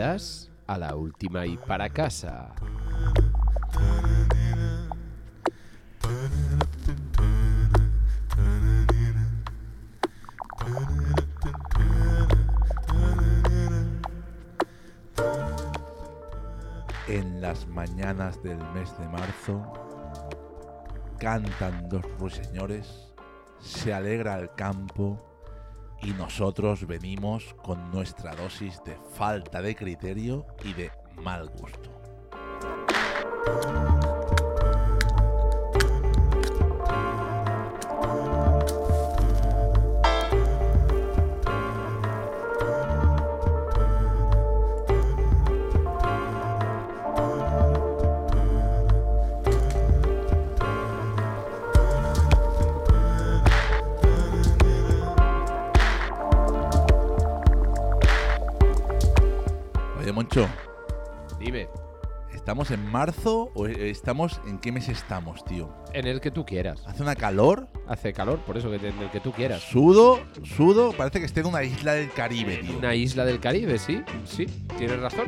A la última y para casa. En las mañanas del mes de marzo cantan dos ruiseñores, se alegra el campo y nosotros venimos con nuestra dosis de falta de criterio y de mal gusto. ¿Estamos en marzo o estamos en qué mes estamos, tío? en el que tú quieras. Hace una calor, Hace calor, por eso que en el que tú quieras. sudo, sudo, parece que esté en una isla del Caribe, tío. Una isla del Caribe, sí, sí, tienes razón.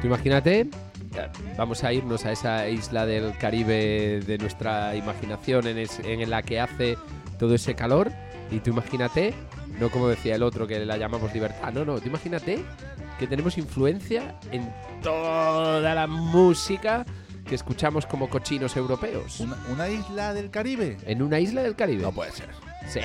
Tú imagínate, vamos a irnos a esa isla del Caribe de nuestra imaginación en, es- en la que hace todo ese calor. Y tú imagínate, no como decía el otro que la llamamos libertad, no, no, tú imagínate que tenemos influencia en toda la música que escuchamos como cochinos europeos. ¿Una, una isla del Caribe? En una isla del Caribe. No puede ser. Sí.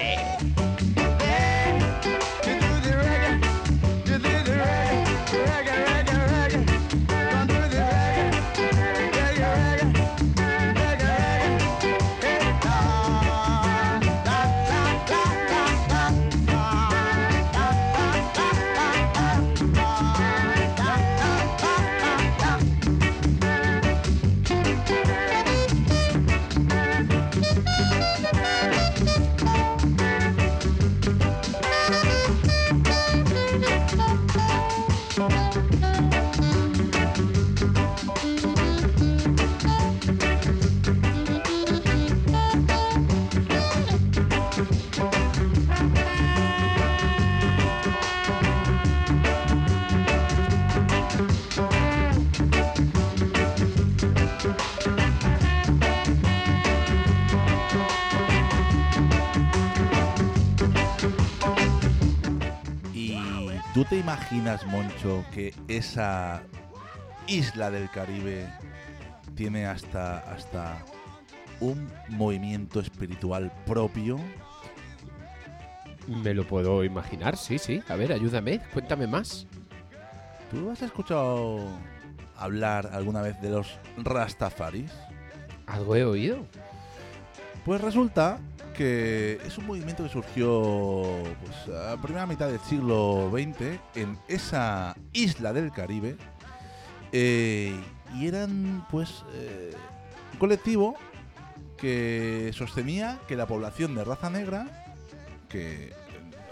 Te imaginas, Moncho, que esa isla del Caribe tiene hasta, hasta un movimiento espiritual propio? Me lo puedo imaginar, sí, sí. A ver, ayúdame, cuéntame más. ¿Tú has escuchado hablar alguna vez de los Rastafaris? Algo he oído. Pues resulta que es un movimiento que surgió pues, a primera mitad del siglo XX en esa isla del Caribe eh, y eran pues eh, un colectivo que sostenía que la población de raza negra, que eh,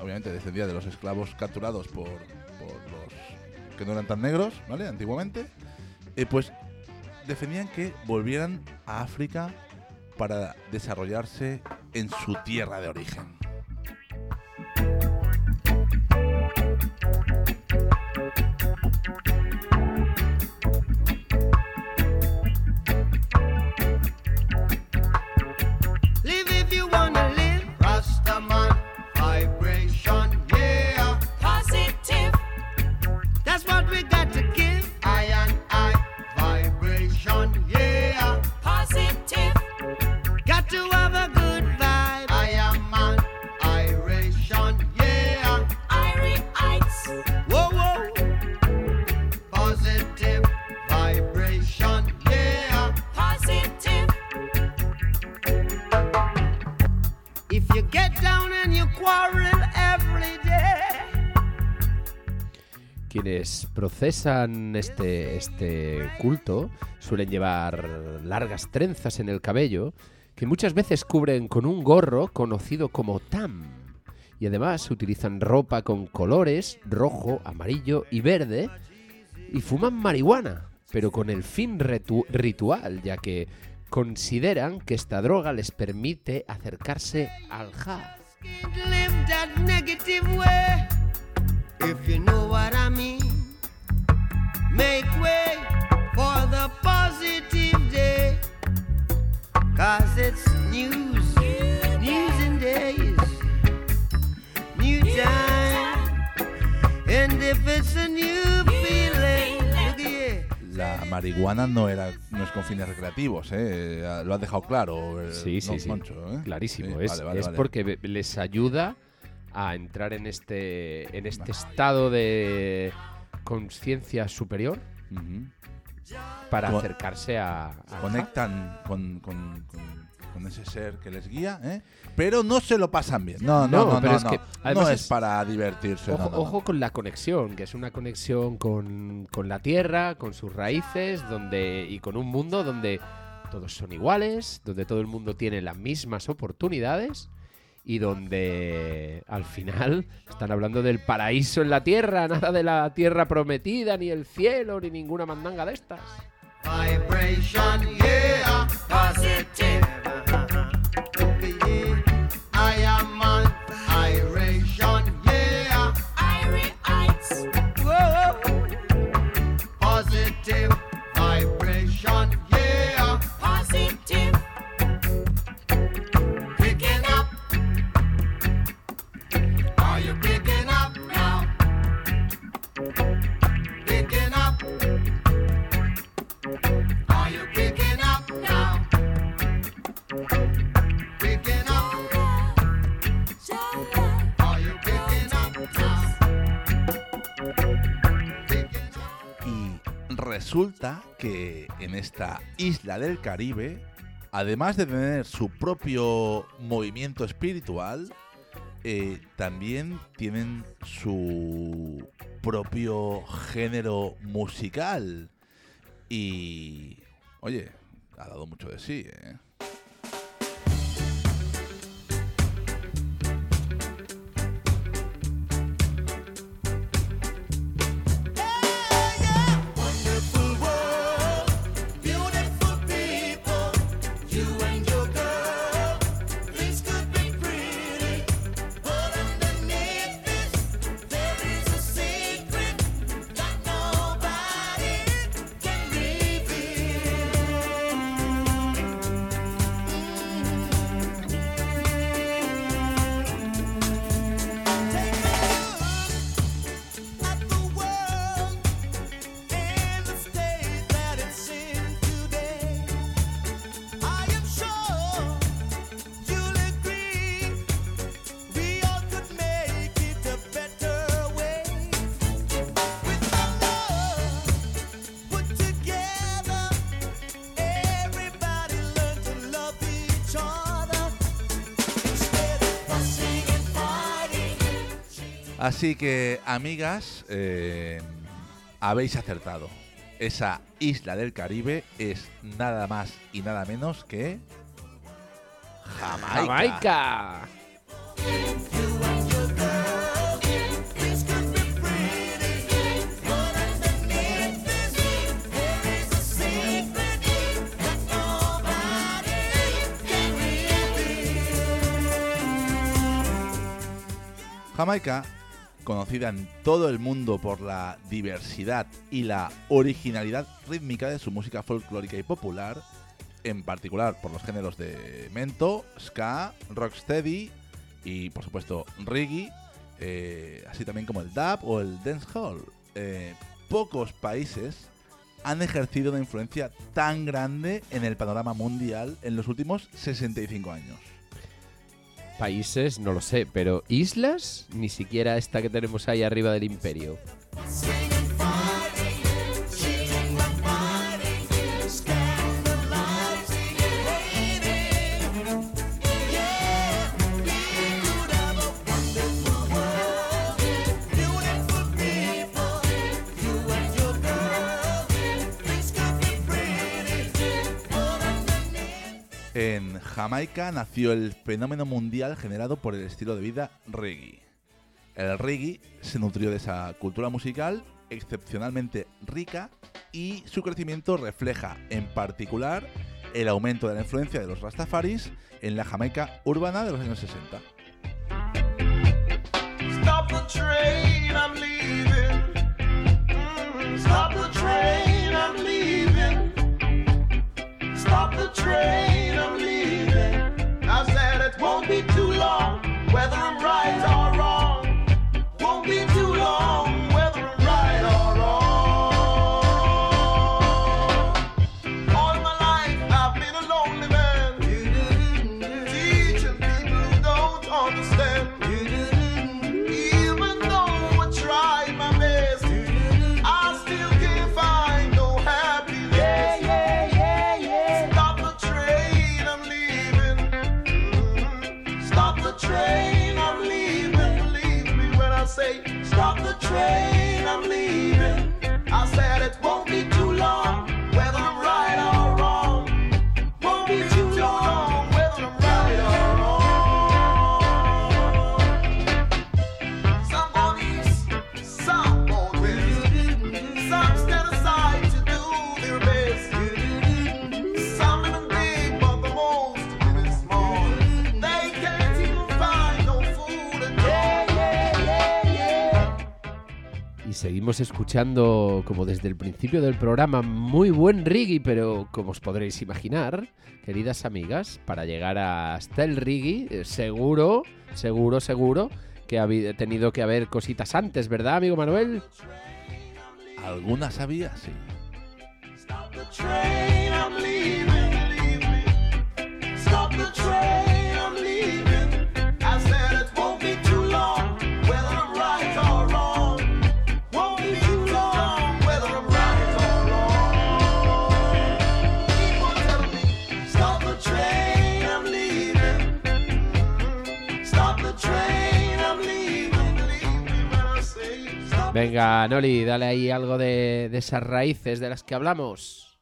obviamente descendía de los esclavos capturados por, por los que no eran tan negros, ¿vale? Antiguamente, eh, pues defendían que volvieran a África para desarrollarse en su tierra de origen. Procesan este, este culto suelen llevar largas trenzas en el cabello que muchas veces cubren con un gorro conocido como tam. Y además utilizan ropa con colores rojo, amarillo y verde y fuman marihuana, pero con el fin ritu- ritual, ya que consideran que esta droga les permite acercarse al jazz. Make way for the positive day. Cause it's news, news and days, new time. And if it's a new feeling, look here. La marihuana no era no es con fines recreativos, ¿eh? Lo has dejado claro. eh, Sí, sí, Don sí. Moncho, ¿eh? Clarísimo. Sí, es vale, vale, es vale. porque be- les ayuda a entrar en este, en este estado de conciencia superior para acercarse a, a- Conectan con, con- con- con ese ser que les guía, ¿eh? Pero no se lo pasan bien. No, no, No, no, pero no, es no. que, No además es, es- para divertirse. Ojo, ojo con la conexión, que es una conexión con, con la tierra, con sus raíces, donde y con un mundo donde todos son iguales, donde todo el mundo tiene las mismas oportunidades y donde al final están hablando del paraíso en la tierra, nada de la tierra prometida, ni el cielo, ni ninguna mandanga de estas. Vibration, yeah, positive. Resulta que en esta isla del Caribe, además de tener su propio movimiento espiritual, eh, también tienen su propio género musical. Y, oye, ha dado mucho de sí, ¿eh? Así que, amigas, eh, habéis acertado. Esa isla del Caribe es nada más y nada menos que Jamaica. ¡Jamaica! Conocida en todo el mundo por la diversidad y la originalidad rítmica de su música folclórica y popular, en particular por los géneros de mento, ska, rocksteady y, por supuesto, reggae, eh, así también como el dub o el dancehall. Eh, pocos países han ejercido una influencia tan grande en el panorama mundial en los últimos 65 años. Países, no lo sé, pero islas, ni siquiera esta que tenemos ahí arriba del imperio. En Jamaica nació el fenómeno mundial generado por el estilo de vida reggae. El reggae se nutrió de esa cultura musical excepcionalmente rica y su crecimiento refleja en particular el aumento de la influencia de los Rastafaris en la Jamaica urbana de los años 60. Stop the train, I'm leaving. Mm, Stop the train, I'm leaving. Stop the train, Let them rise. Seguimos escuchando, como desde el principio del programa, muy buen reggae, pero como os podréis imaginar, queridas amigas, para llegar hasta el reggae, eh, seguro, seguro, seguro que ha tenido que haber cositas antes, ¿verdad, amigo Manuel? ¿Alguna sabía? Sí. Venga, Noli, dale ahí algo de, de esas raíces de las que hablamos.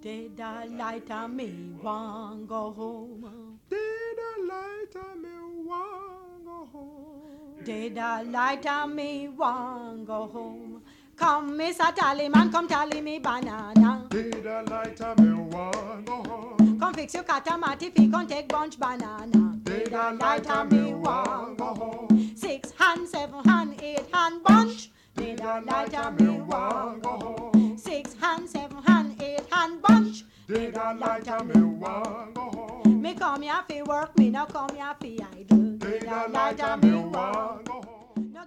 Did the light on me want go home? Did the light on me want go home? Did the light on me want go home? Come, Mr. Tallyman, come tally me banana. Did the light on me want go home? Come fix your catamati fi come take bunch banana. Did the light on me want go home? Six hand, seven hand, eight hand bunch. Did the light on me want go home? Six hand, seven hand, eight hand bunch. Did the light on me want go home? Me come here fi work, me no come here fi idle. Did the light on me want go home?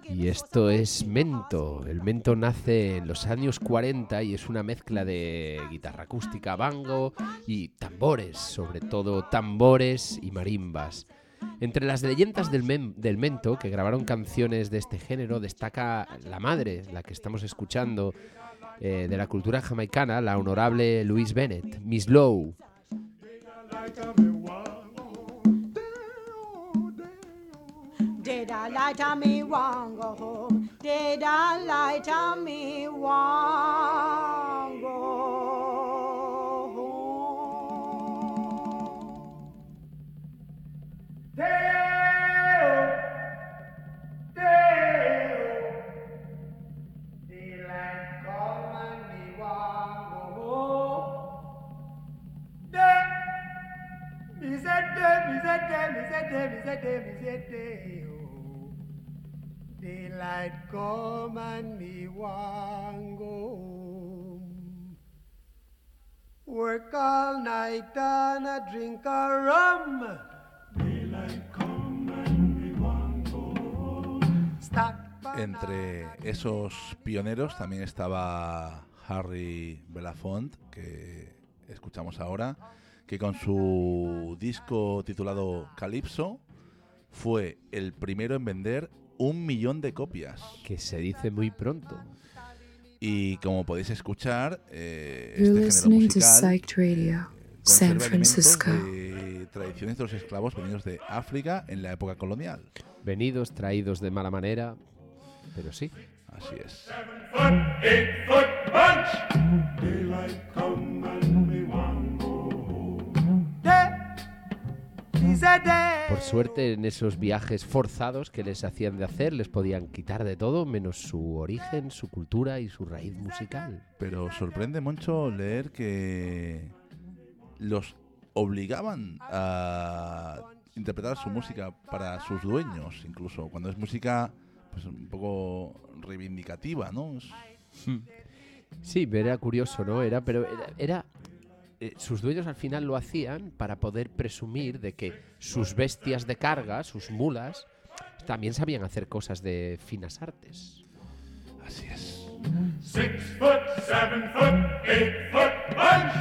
Y esto es Mento. El Mento nace en los años 40 y es una mezcla de guitarra acústica, bango y tambores, sobre todo tambores y marimbas. Entre las leyendas del, del Mento que grabaron canciones de este género destaca la madre, la que estamos escuchando, eh, de la cultura jamaicana, la honorable Louise Bennett, Miss Lowe. Did a light on me want go home? Did a light on me want go home? Daylight come and me want go home. Work all night and a drink a rum. Daylight come and me want go home. Stack Entre esos pioneros también estaba Harry Belafonte, que escuchamos ahora, que con su disco titulado Calypso fue el primero en vender un millón de copias. que se dice muy pronto. Y como podéis escuchar, eh, este género musical Psyched Radio, San Francisco. de tradiciones de los esclavos venidos de África en la época colonial. Venidos, traídos de mala manera, pero sí. Así es. Por suerte, en esos viajes forzados que les hacían de hacer, les podían quitar de todo, menos su origen, su cultura y su raíz musical. Pero sorprende mucho leer que los obligaban a interpretar su música para sus dueños, incluso cuando es música pues un poco reivindicativa, ¿no? Es- Sí, pero era curioso, ¿no? Era, pero era, era- eh, sus dueños al final lo hacían para poder presumir de que sus bestias de carga, sus mulas, también sabían hacer cosas de finas artes. así es. Six foot, seven foot, eight foot punch.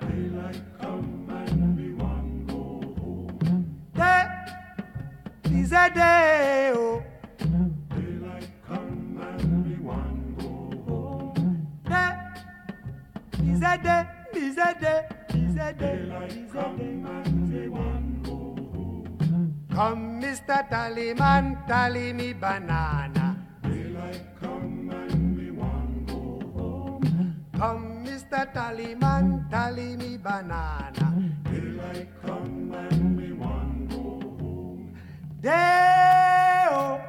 Daylight come and we go home. Day is a day. Oh. Daylight come and we want go home. Day is a day. A come Mr. Tallyman, tally me banana. Daylight come and we want go home. Come, Mr. Tallyman, tally me banana. Daylight come and we want go home. Day-o,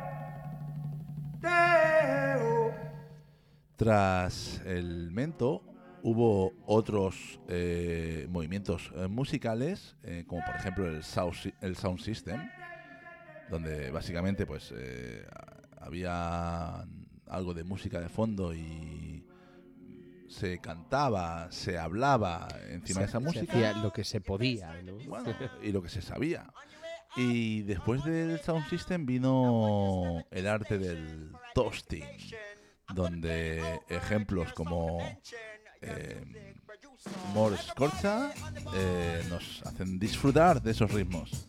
day-o. Tras el mento hubo otros eh, movimientos eh, musicales, eh, como por ejemplo el sound, el sound system, donde básicamente pues eh, había algo de música de fondo y se cantaba, se hablaba encima de esa Se música. hacía lo que se podía, ¿no? Bueno, y lo que se sabía. Y después del sound system vino el arte del toasting, donde ejemplos como eh, More Scorcha eh, nos hacen disfrutar de esos ritmos.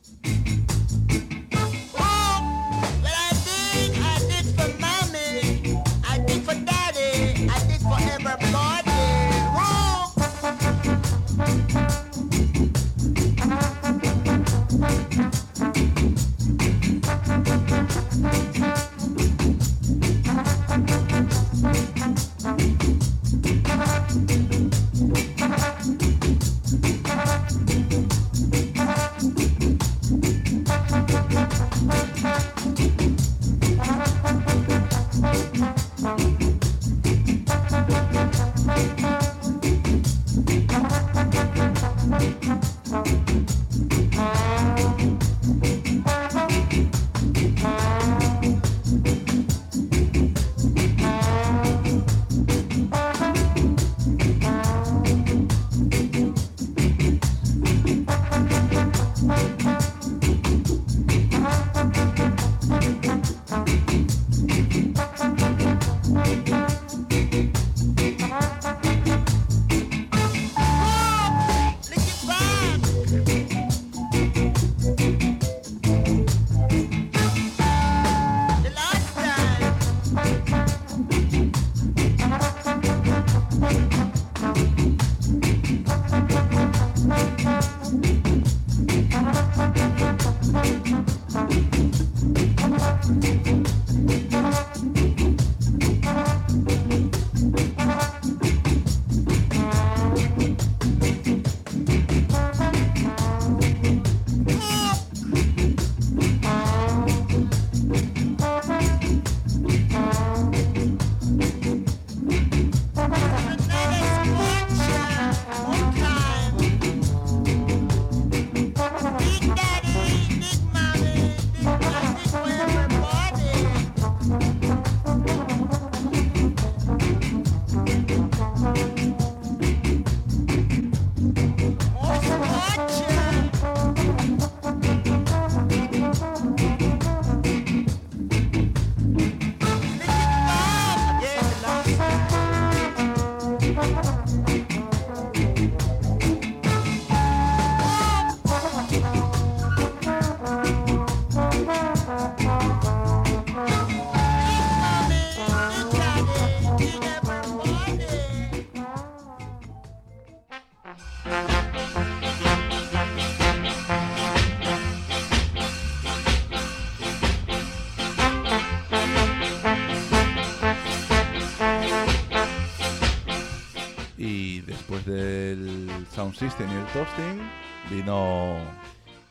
System y el toasting vino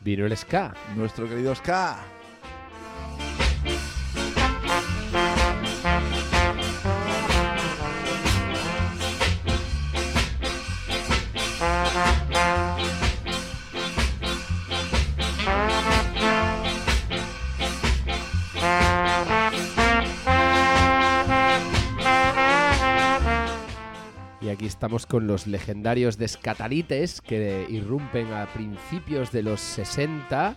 Vino el ska. Nuestro querido Ska. Aquí estamos con los legendarios descatalites que irrumpen a principios de los 60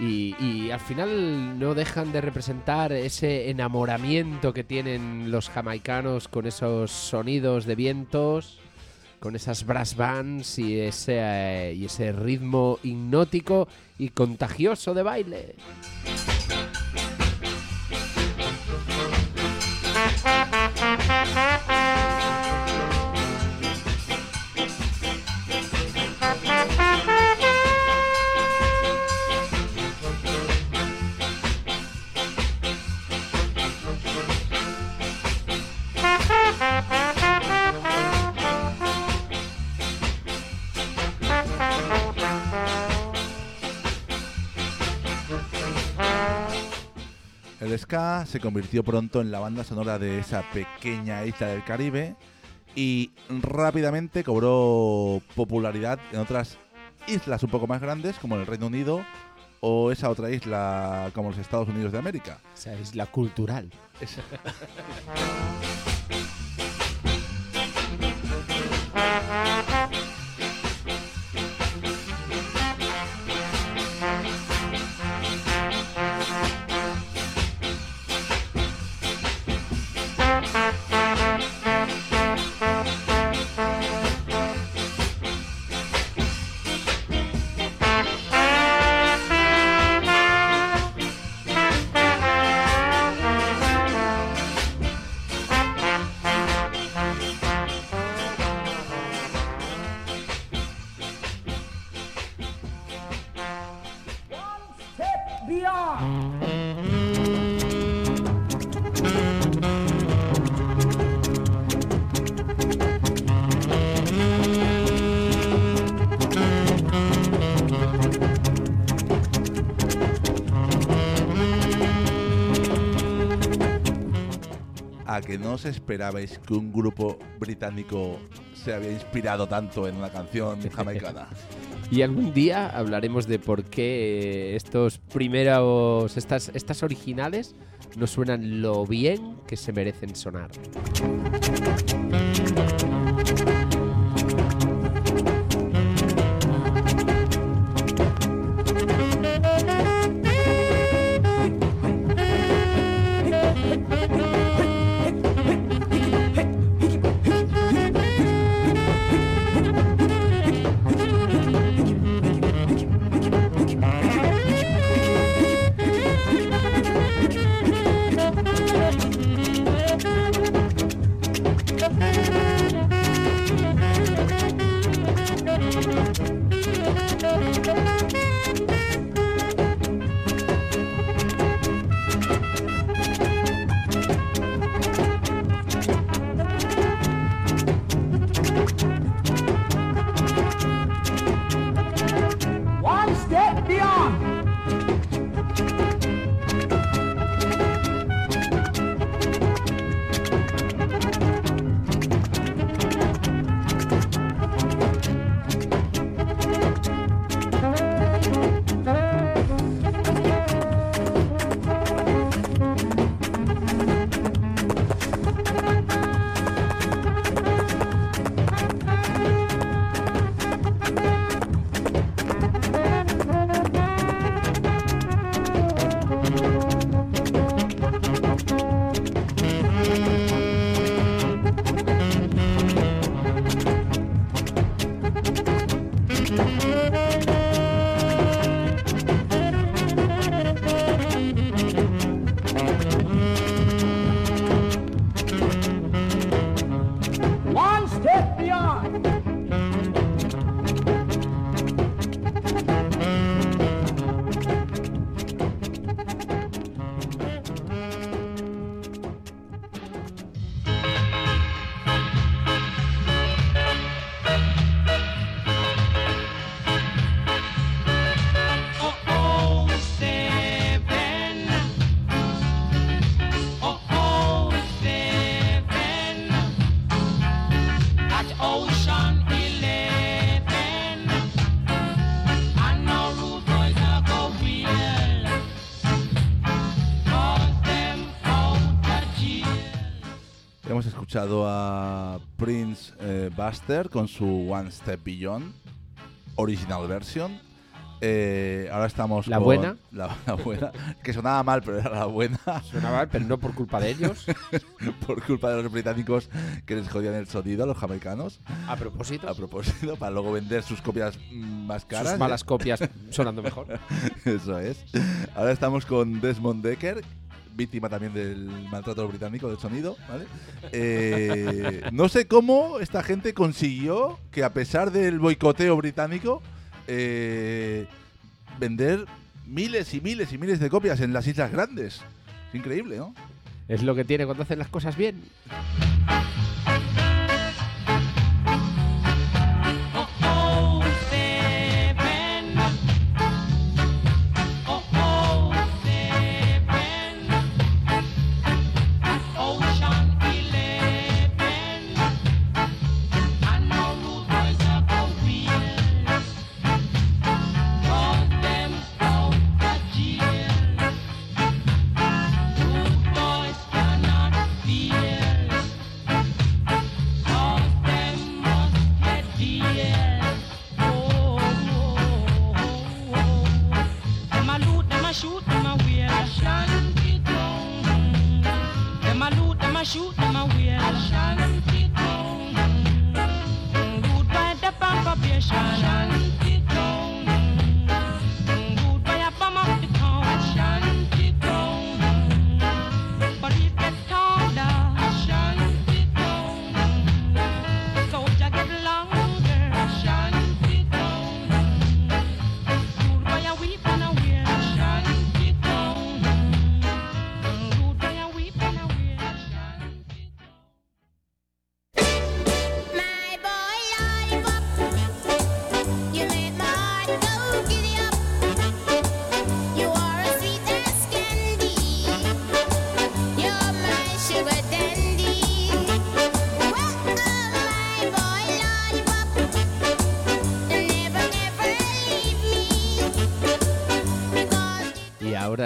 y, al final no dejan de representar ese enamoramiento que tienen los jamaicanos con esos sonidos de vientos, con esas brass bands y ese, eh, y ese ritmo hipnótico y contagioso de baile. Se convirtió pronto en la banda sonora de esa pequeña isla del Caribe y rápidamente cobró popularidad en otras islas un poco más grandes como el Reino Unido o esa otra isla como los Estados Unidos de América. Esa isla cultural. ¿A os esperabais que un grupo británico se había inspirado tanto en una canción jamaicana? Y algún día hablaremos de por qué estos primeros, estas, estas originales no suenan lo bien que se merecen sonar. Escuchado a Prince eh, Buster con su One Step Beyond, original version. Eh, ahora estamos ¿La con buena? La, la buena, que sonaba mal, pero era la buena, Suena mal, pero no por culpa de ellos. por culpa de los británicos que les jodían el sonido a los jamaicanos, A propósito, a propósito, para luego vender sus copias mm, más caras. sus malas copias sonando mejor. Eso es. Ahora estamos con Desmond Decker, víctima también del maltrato británico del sonido, ¿vale? Eh, no sé cómo esta gente consiguió que a pesar del boicoteo británico, eh, vender miles y miles y miles de copias en las Islas Grandes. Es increíble, ¿no? Es lo que tiene cuando hacen las cosas bien.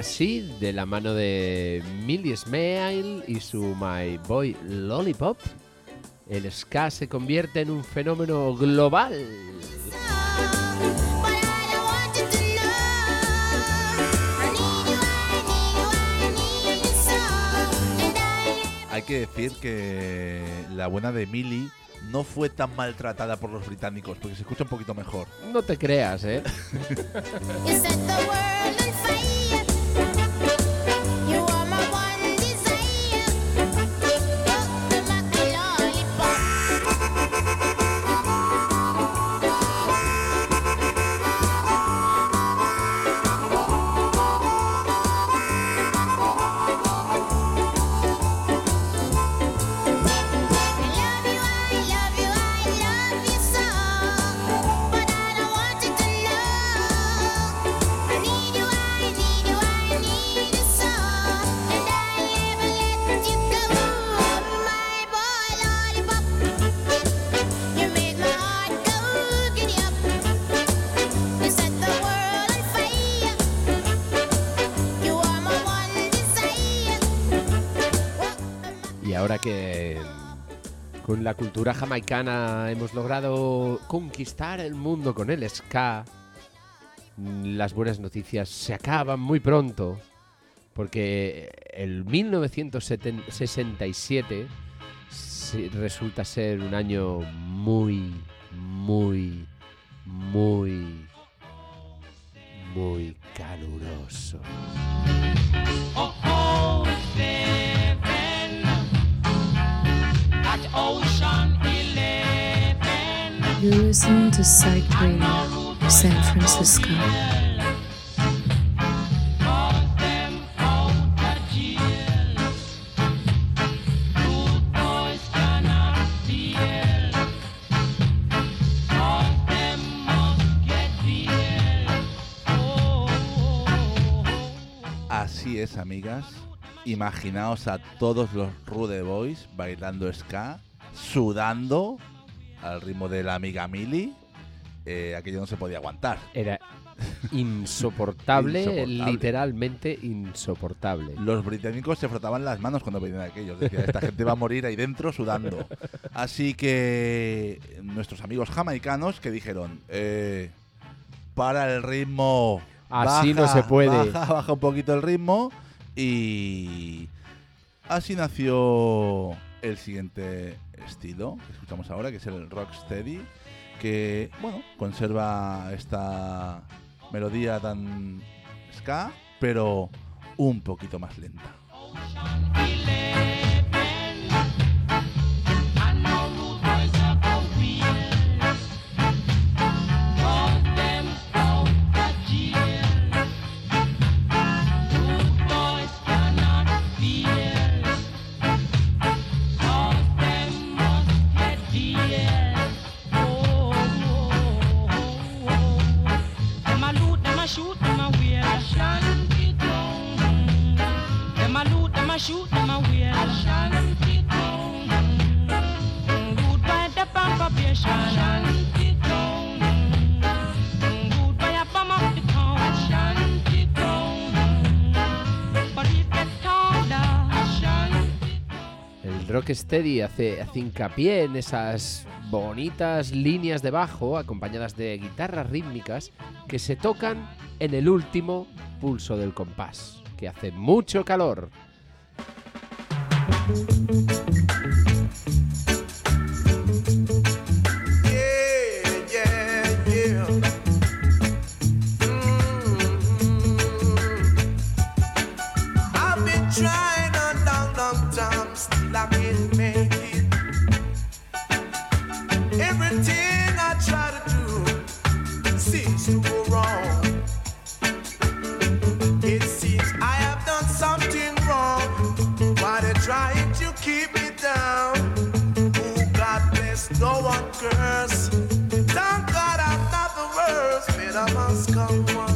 Y ahora sí, de la mano de Millie Smile y su My Boy Lollipop, el ska se convierte en un fenómeno global. Hay que decir que la buena de Millie no fue tan maltratada por los británicos, porque se escucha un poquito mejor. No te creas, ¿eh? con la cultura jamaicana hemos logrado conquistar el mundo con el ska, las buenas noticias se acaban muy pronto, porque el 1967 se- resulta ser un año muy, muy, muy, muy caluroso. Oh, oh, at Ocean 11. You're listening to Psych Radio, San Francisco. Así es, amigas. Imaginaos a todos los Rude Boys bailando ska, sudando, al ritmo de la amiga Mili, eh, aquello no se podía aguantar. Era insoportable, Insoportable. literalmente insoportable. Los británicos se frotaban las manos cuando veían aquello. Decían, esta gente va a morir ahí dentro sudando. Así que nuestros amigos jamaicanos que dijeron, eh, para el ritmo. Así no se puede. Baja, baja un poquito el ritmo. Y así nació el siguiente estilo que escuchamos ahora, que es el rocksteady, que, bueno, conserva esta melodía tan ska, pero un poquito más lenta. Rocksteady hace, hace hincapié en esas bonitas líneas de bajo acompañadas de guitarras rítmicas que se tocan en el último pulso del compás, que hace mucho calor. No one curse. Thank God I'm not the worst. Better must come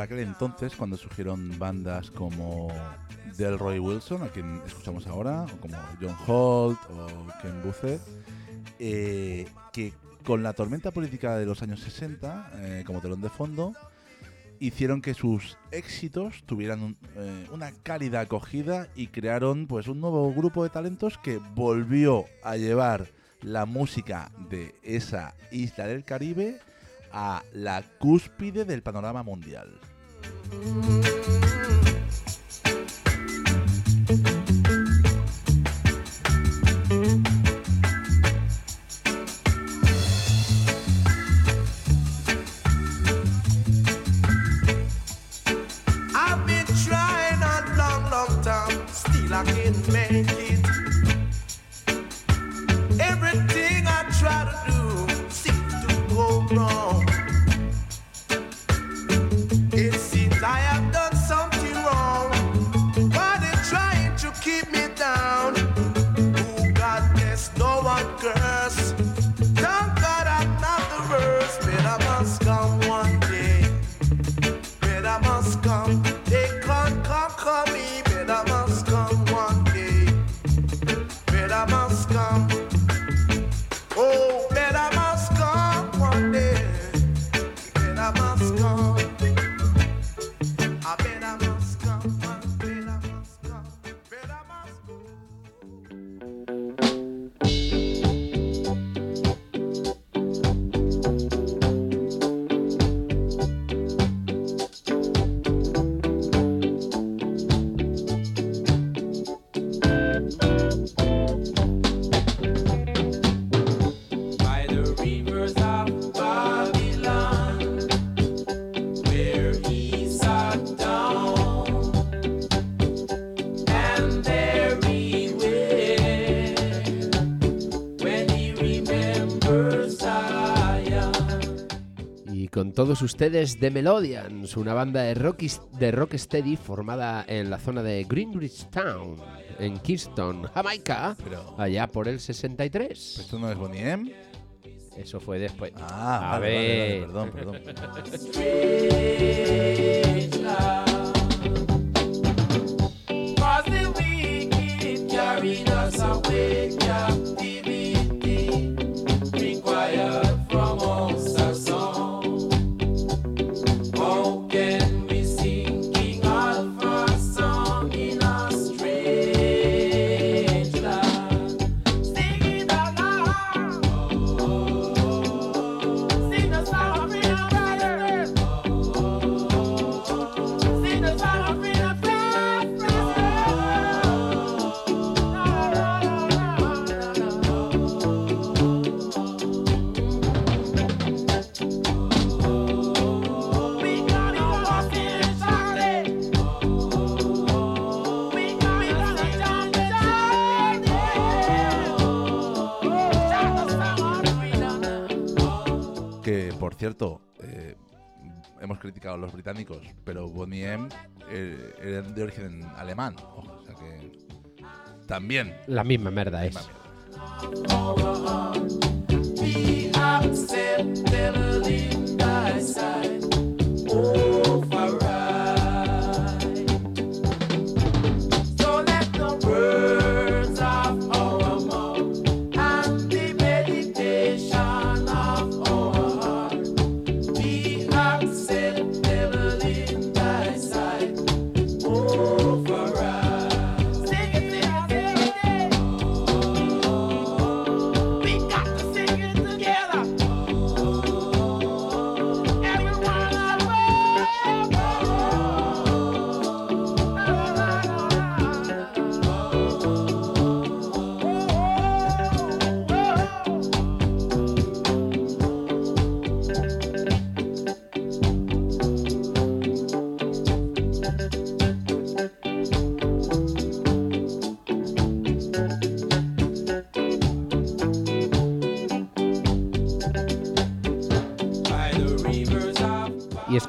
Aquel entonces cuando surgieron bandas como Delroy Wilson, a quien escuchamos ahora, o como John Holt o Ken Buzzard, eh, que con la tormenta política de los años 60 eh, como telón de fondo, hicieron que sus éxitos tuvieran un- eh, una cálida acogida y crearon pues un nuevo grupo de talentos que volvió a llevar la música de esa isla del Caribe a la cúspide del panorama mundial. Mm-hmm. Todos ustedes The Melodians, una banda de rock, de rocksteady formada en la zona de Greenwich Town, en Kingston, Jamaica, Pero- allá por el 63. ¿Esto no es Bonnie M? Eso fue después. Ah, A vale, vale, ver. vale, perdón, perdón. Away cierto, eh, hemos criticado a los británicos, pero Bonnie M eh, eran de origen alemán. Ojo, o sea que también. La misma merda es. misma mierda.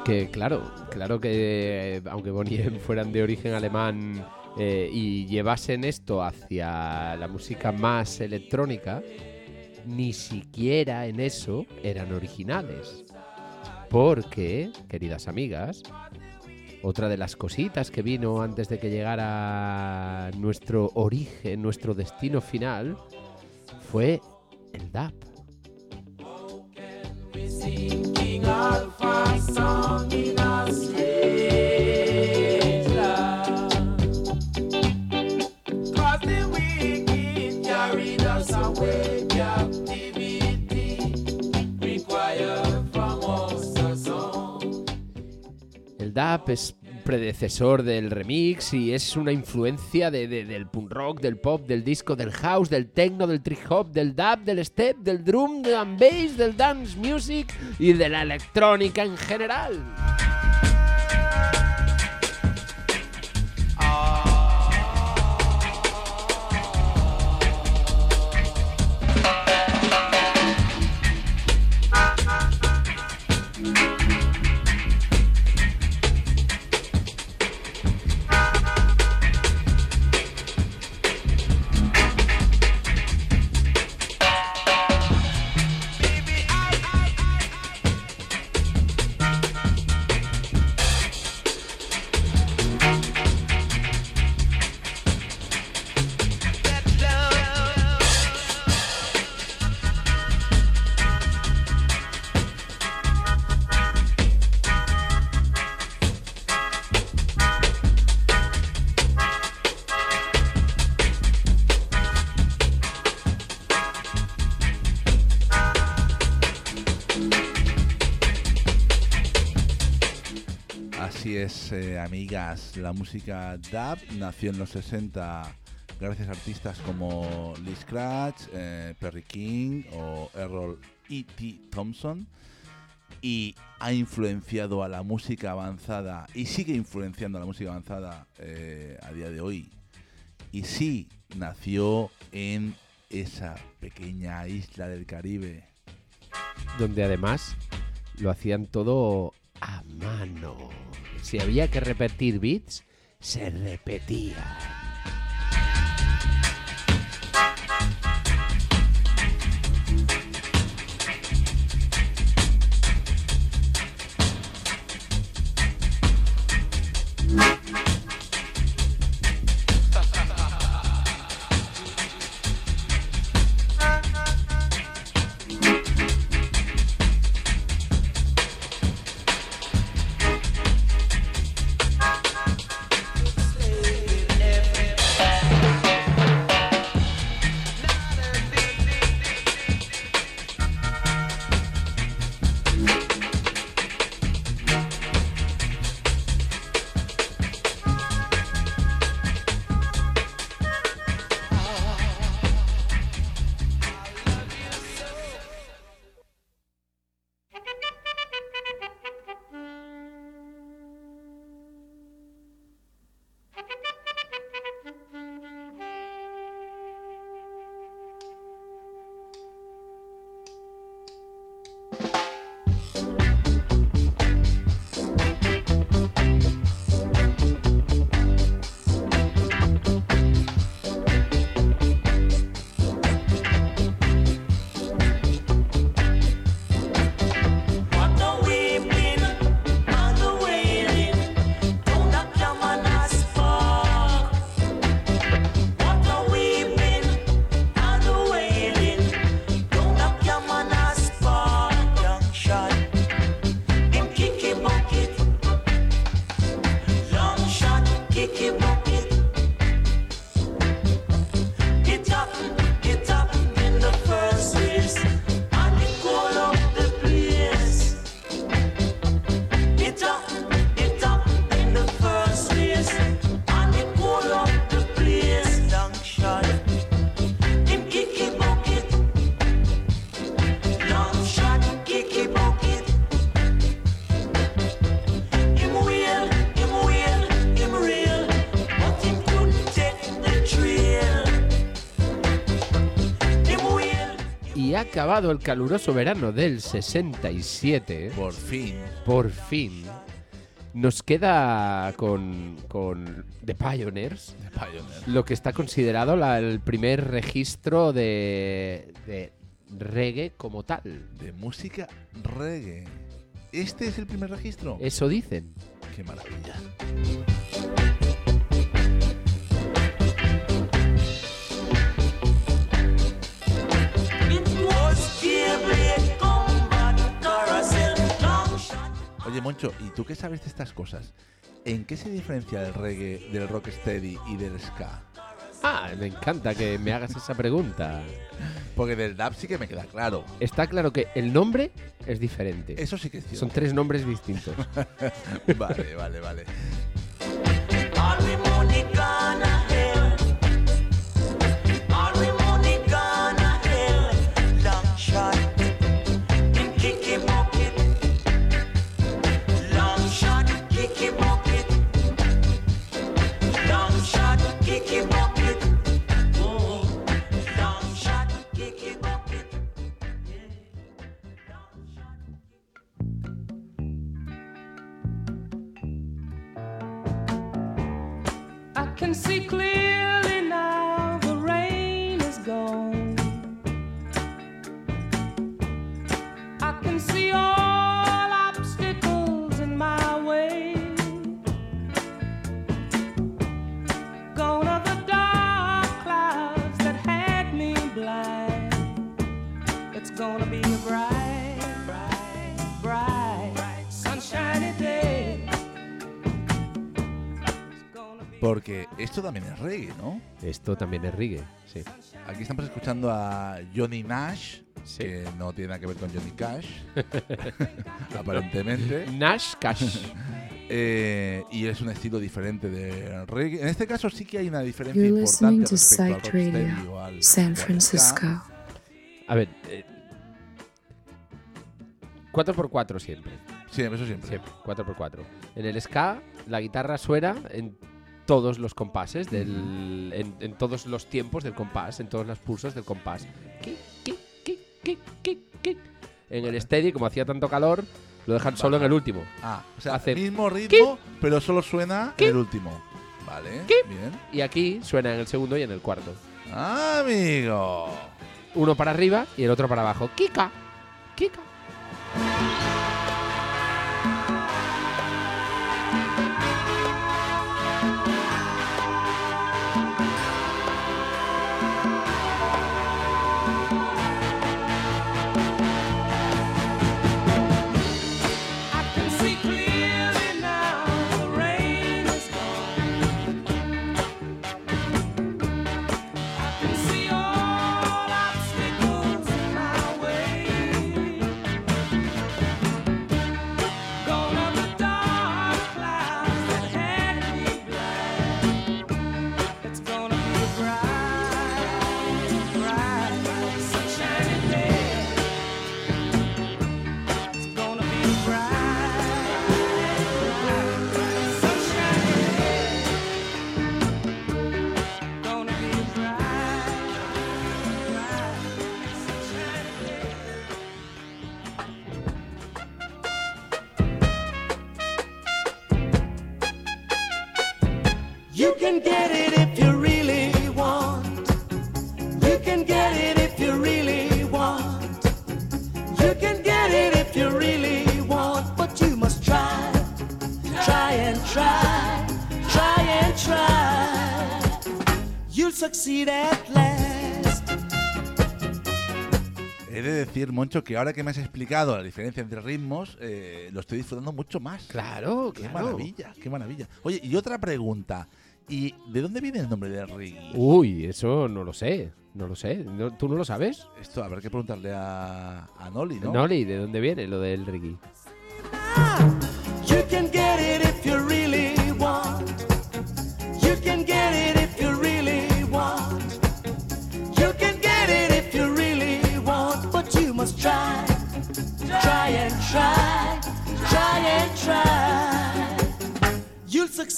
Que, claro, claro que aunque Bonnie fueran de origen alemán eh, y llevasen esto hacia la música más electrónica, ni siquiera en eso eran originales. Porque, queridas amigas, otra de las cositas que vino antes de que llegara nuestro origen, nuestro destino final, fue el DAP. El DAP es predecesor del remix y es una influencia de- de- del punk rock, del pop, del disco, del house, del techno, del trip hop, del dub, del step, del drum, del bass, del dance music y de la electrónica en general. Eh, amigas. La música dub nació en los 60 gracias a artistas como Lee Scratch, eh, Perry King o Errol E.T. Thompson y ha influenciado a la música avanzada y sigue influenciando a la música avanzada eh, a día de hoy. Y sí, nació en esa pequeña isla del Caribe. Donde además lo hacían todo a mano. Si había que repetir beats, se repetía. Acabado el caluroso verano del 67. Por fin. Por fin. Nos queda con, con The Pioneers The Pioneer. lo que está considerado la- el primer registro de, de reggae como tal. De música reggae. ¿Este es el primer registro? Eso dicen. Qué maravilla. Oye, Moncho, ¿y tú qué sabes de estas cosas? ¿En qué se diferencia el reggae del rocksteady y del ska? Ah, me encanta que me hagas esa pregunta. Porque del dub sí que me queda claro. Está claro que el nombre es diferente. Eso sí que es cierto. Son tres nombres distintos. Vale, vale, vale. Esto también es reggae, ¿no? Esto también es reggae, sí. Aquí estamos escuchando a Johnny Nash, Sí. que no tiene nada que ver con Johnny Cash, aparentemente. Nash Cash. Eh, y es un estilo diferente de reggae. En este caso sí que hay una diferencia You're listening importante to respecto al Radio, al- San al. Francisco. A ver, eh, 4x4 siempre. Sí, eso siempre. Siempre, 4x4. En el ska, la guitarra suena en todos los compases, del, en, en todos los tiempos del compás, en todos los pulsos del compás. En el steady, como hacía tanto calor, Lo dejan solo en el último. Ah, o sea, Hace mismo ritmo, pero solo suena en el último. Vale, bien. Y aquí suena en el segundo y en el cuarto. Amigo. Uno para arriba y el otro para abajo. Kika. Kika. Moncho, que ahora que me has explicado la diferencia entre ritmos, eh, lo estoy disfrutando mucho más. Claro, Qué claro. maravilla, qué maravilla. Oye, y otra pregunta. ¿Y de dónde viene el nombre de reggae? Uy, eso no lo sé. No lo sé. No- ¿Tú no lo sabes? Esto habrá que preguntarle a, a Noli, ¿no? Noli, ¿de dónde viene lo del reggae?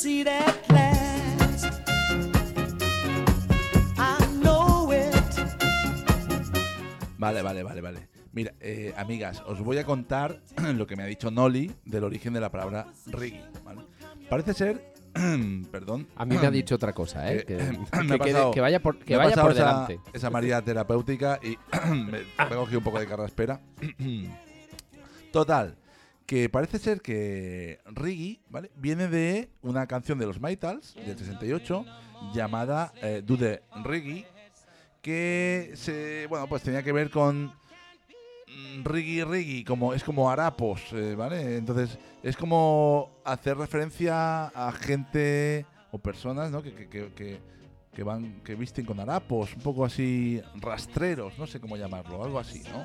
Succeed at last. I know it. Vale, vale, vale, vale. Mira, eh, amigas, os voy a contar lo que me ha dicho Noli del origen de la palabra reggae. ¿vale? Parece ser, perdón, A mí me ha dicho otra cosa, ¿eh? Que- Que, me que ha quede- pasado- que vaya por, que vaya por esa, delante. esa María terapéutica y me, me he cogido un poco de carraspera. Total, que parece ser que reggae, ¿vale? Viene de una canción de los Maitals del 68 llamada eh, the Reggae que se, bueno, pues tenía que ver con mm, reggae reggae, como es como harapos, eh, ¿vale? Entonces es como hacer referencia a gente o personas, ¿no? Que, que, que, que- que van, que visten con harapos, un poco así rastreros, no sé cómo llamarlo, algo así, ¿no?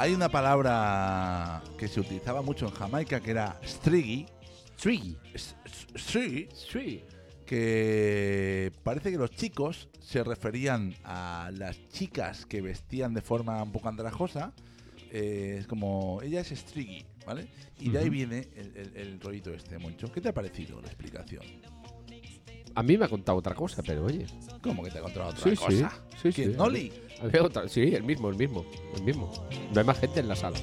Hay una palabra que se utilizaba mucho en Jamaica que era striggy, Triggy. s- s- striggy, Sí. que parece que los chicos se referían a las chicas que vestían de forma un poco andrajosa. eh, es como, ella es striggy, ¿vale? Y de ahí viene el, el, el rollito este, Moncho. ¿Qué te ha parecido la explicación? A mí me ha contado otra cosa, pero oye. ¿Cómo que te ha contado otra Sí, sí. cosa? Sí, ¿Quién, sí. Noli? Había otra- Sí, el mismo, el mismo. El mismo. No hay más gente en la sala.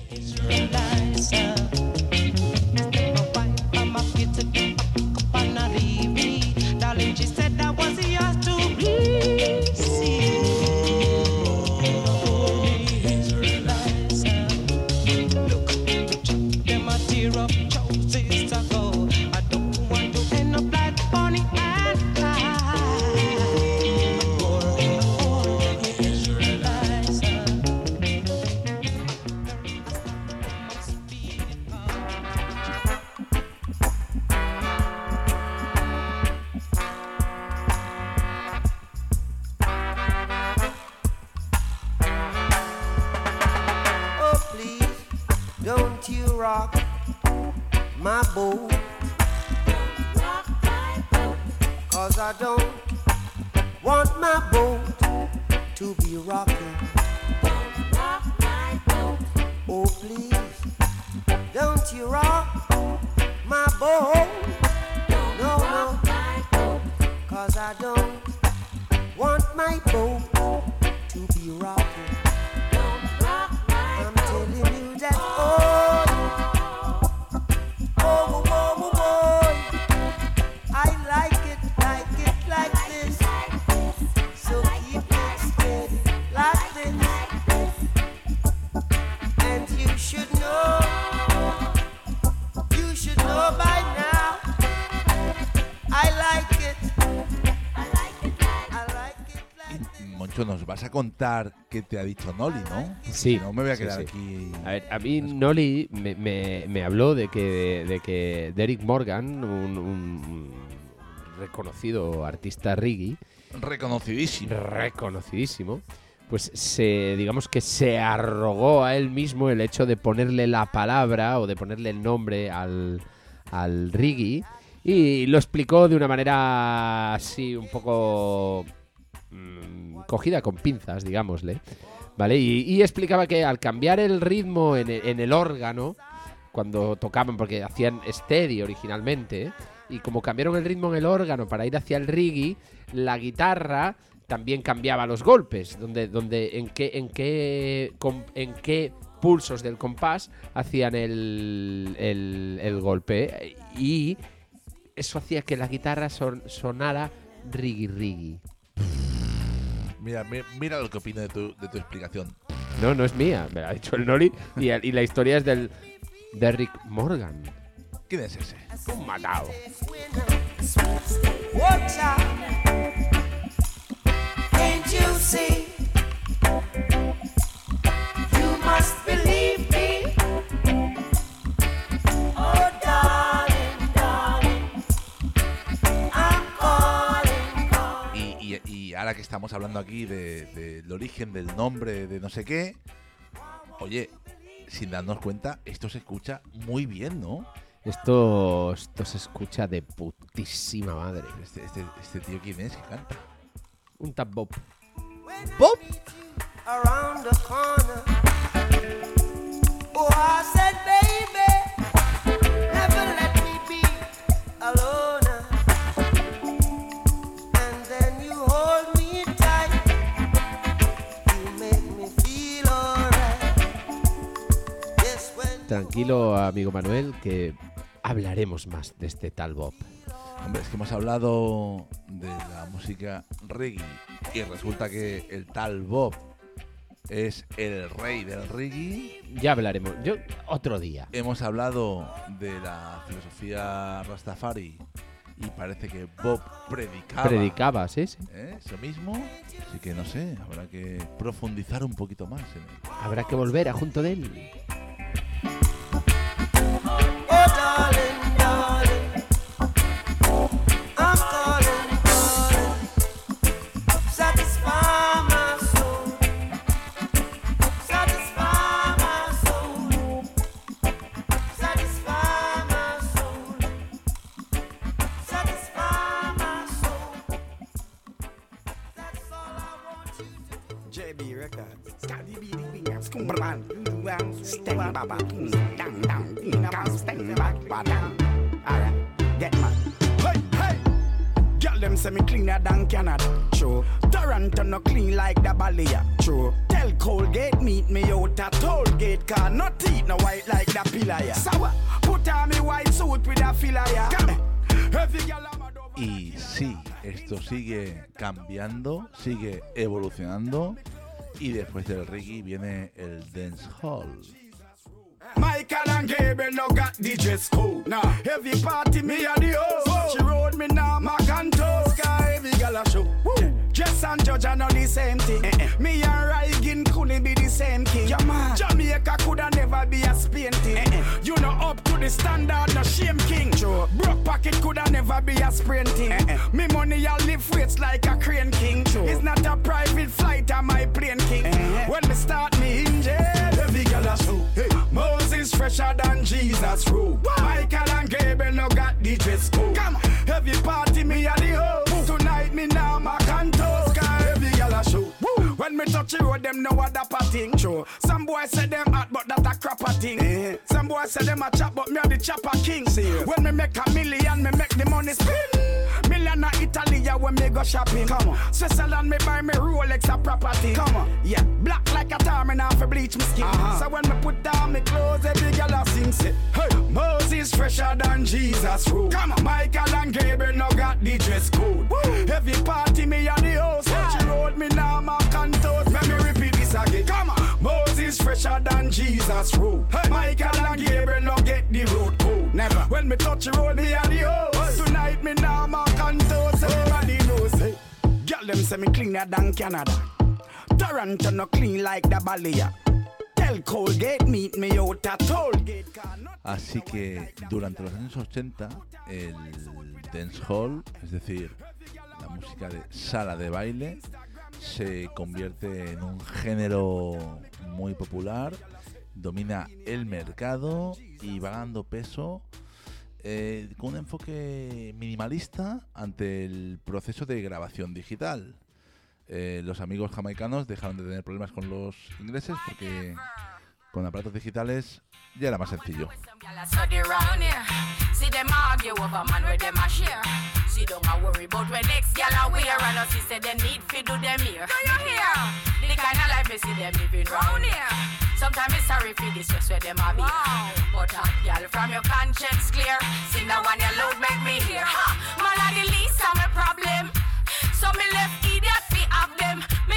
Nos vas a contar qué te ha dicho Noli, ¿no? Sí. Si no me voy a quedar sí. aquí. A ver, a mí Noli me, me- me habló de que, de que Derek Morgan, un, un reconocido artista reggae, Reconocidísimo. reconocidísimo, pues se, digamos que se arrogó a él mismo el hecho de ponerle la palabra o de ponerle el nombre al, al reggae y lo explicó de una manera así un poco mm, cogida con pinzas, digámosle. ¿Vale? Y, explicaba que al cambiar el ritmo en e- el órgano, cuando tocaban, porque hacían steady originalmente, y como cambiaron el ritmo en el órgano para ir hacia el reggae, la guitarra también cambiaba los golpes, donde, donde en qué, en qué, en qué pulsos del compás hacían el, el, el golpe, y eso hacía que la guitarra son- sonara reggae reggae. Mira, mi- mira lo que opino de tu, de tu explicación. No, no es mía, me ha dicho el Noli, y, y la historia es del Derrick Morgan. ¿Quién es ese? Un matado. Watch out. Can't you see? You must believe ahora que estamos hablando aquí de- del origen del nombre de no sé qué, oye, sin darnos cuenta, esto se escucha muy bien, ¿no? Esto, esto se escucha de putísima madre. Este, este, este tío, ¿quién es que canta? Un tap bop. Bob. Around the corner. Oh, I said, baby, never let me be alone. Tranquilo, amigo Manuel, que hablaremos más de este tal bop. Hombre, es que hemos hablado de la música reggae y resulta que el tal Bob es el rey del reggae. Ya hablaremos. Yo, otro día. Hemos hablado de la filosofía Rastafari y parece que Bob predicaba. Predicaba, sí, sí. ¿eh? Eso mismo. Así que no sé, habrá que profundizar un poquito más en él. Habrá que volver a junto de él. Cambiando, sigue evolucionando. Y después del reggae viene el dancehall. Michael and Gabriel no got the dress code. Nah, every party me a the host. She rode me now, and toast. Sky every gal a show. And Judge are not the same thing. Me and Reagan couldn't be the same king. Jamaica coulda never be a Spain thing. You know to the standard, no shame king. Broke pocket coulda never be a sprinting. Me money I live weights like a crane king. It's not a private flight, I'm my plane king. When me start me engine, every gal a show. Hey, Moses fresher than Jesus rule. Michael and Gabriel no got the dress code. Come on, every party me at the host. Tonight me now my cantos. When me touch the road, them know what that thing show. Some boys say them hot, but that a crapper thing. Eh. Some boys say them a chop, but me a the chopper king. See When me make a million, me make the money spin. Million a Italy, when me go shopping. Come on, Switzerland, me buy me Rolex a property. Come on, yeah, black like a tar, me now for bleach me skin. Uh-huh. So when me put down me clothes, every girl a sing say, Hey, Moses fresher than Jesus rule. Come on, Michael and Gabriel no got the dress code. Every party me a the host, touch the road me now my cantos. Let me repeat this again. Come on, Moses fresher than Jesus rule. Michael and Gabriel no get the road code. Never. When me touch the road, me the host. Tonight me now my cantos. Everybody knows. Hey, girl them say me cleaner than Canada. Toronto no clean like the Balia. Tell Colgate meet me out at Tollgate. car not- Así que durante los años 80 el dancehall, es decir, la música de sala de baile, se convierte en un género muy popular, domina el mercado y va ganando peso eh, con un enfoque minimalista ante el proceso de grabación digital. Eh, los amigos jamaicanos dejaron de tener problemas con los ingleses porque con aparatos digitales ya era más sencillo. Sometimes sorry for this just them a be. But from your conscience clear. See now one you load make me hear. Least of my problem. So me left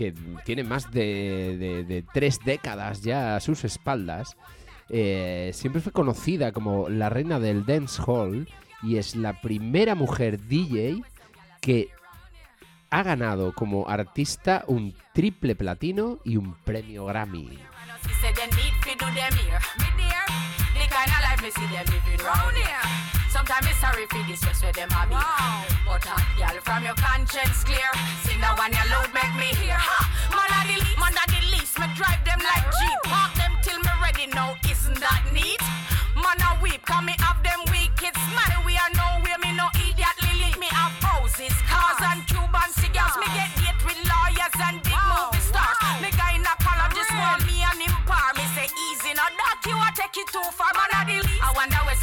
que tiene más de, de- tres décadas ya a sus espaldas. Eh, siempre fue conocida como la reina del dance hall y es la primera mujer DJ que ha ganado como artista un triple platino y un premio Grammy. And us he say they need fi do them here. Me dear, the kind of life me see them living round here. Sometimes it's sorry for this just where them a be. But hot girl from your conscience clear. See now one you load make me hear. Ha! Man a the least, man a the least. Me drive them like Jeep. Park them till me ready now. Isn't that neat? Man a weep, come me have them too far. Man a the least. I wonder where